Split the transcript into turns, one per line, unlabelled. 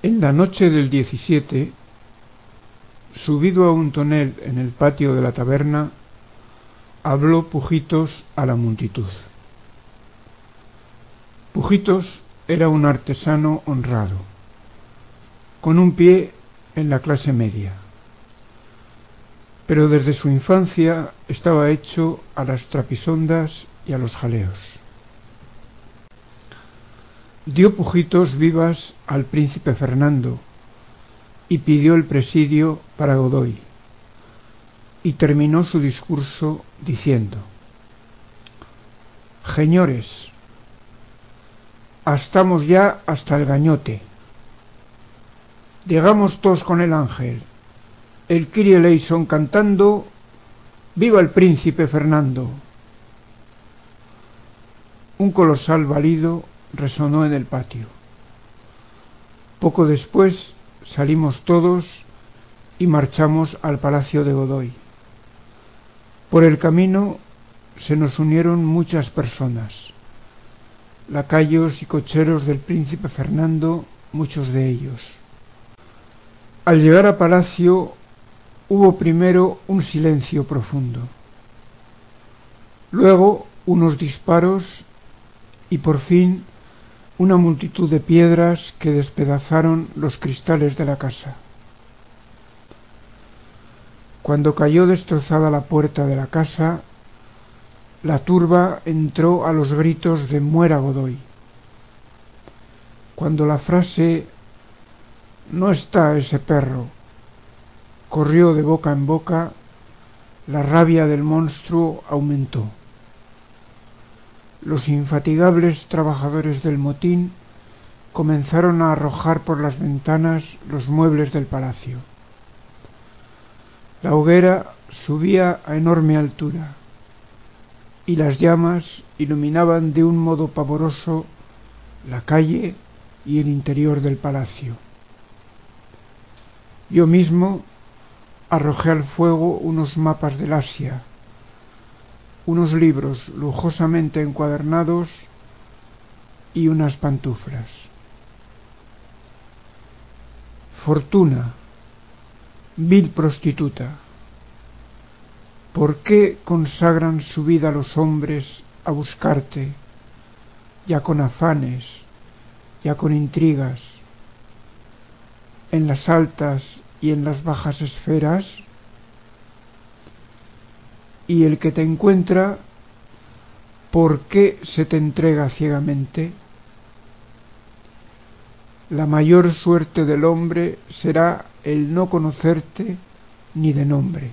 En la noche del 17, subido a un tonel en el patio de la taberna, habló Pujitos a la multitud. Pujitos era un artesano honrado, con un pie en la clase media, pero desde su infancia estaba hecho a las trapisondas y a los jaleos. Dio pujitos vivas al príncipe Fernando y pidió el presidio para Godoy y terminó su discurso diciendo Señores, estamos ya hasta el gañote. Llegamos todos con el ángel, el Kyrie cantando Viva el príncipe Fernando. Un colosal balido resonó en el patio. Poco después salimos todos y marchamos al palacio de Godoy. Por el camino se nos unieron muchas personas, lacayos y cocheros del príncipe Fernando, muchos de ellos. Al llegar a palacio hubo primero un silencio profundo, luego unos disparos y por fin una multitud de piedras que despedazaron los cristales de la casa. Cuando cayó destrozada la puerta de la casa, la turba entró a los gritos de muera Godoy. Cuando la frase no está ese perro corrió de boca en boca, la rabia del monstruo aumentó. Los infatigables trabajadores del motín comenzaron a arrojar por las ventanas los muebles del palacio. La hoguera subía a enorme altura y las llamas iluminaban de un modo pavoroso la calle y el interior del palacio. Yo mismo arrojé al fuego unos mapas del Asia, unos libros lujosamente encuadernados y unas pantuflas. Fortuna, Vil prostituta, ¿por qué consagran su vida los hombres a buscarte, ya con afanes, ya con intrigas, en las altas y en las bajas esferas? Y el que te encuentra, ¿por qué se te entrega ciegamente? La mayor suerte del hombre será el no conocerte ni de nombre.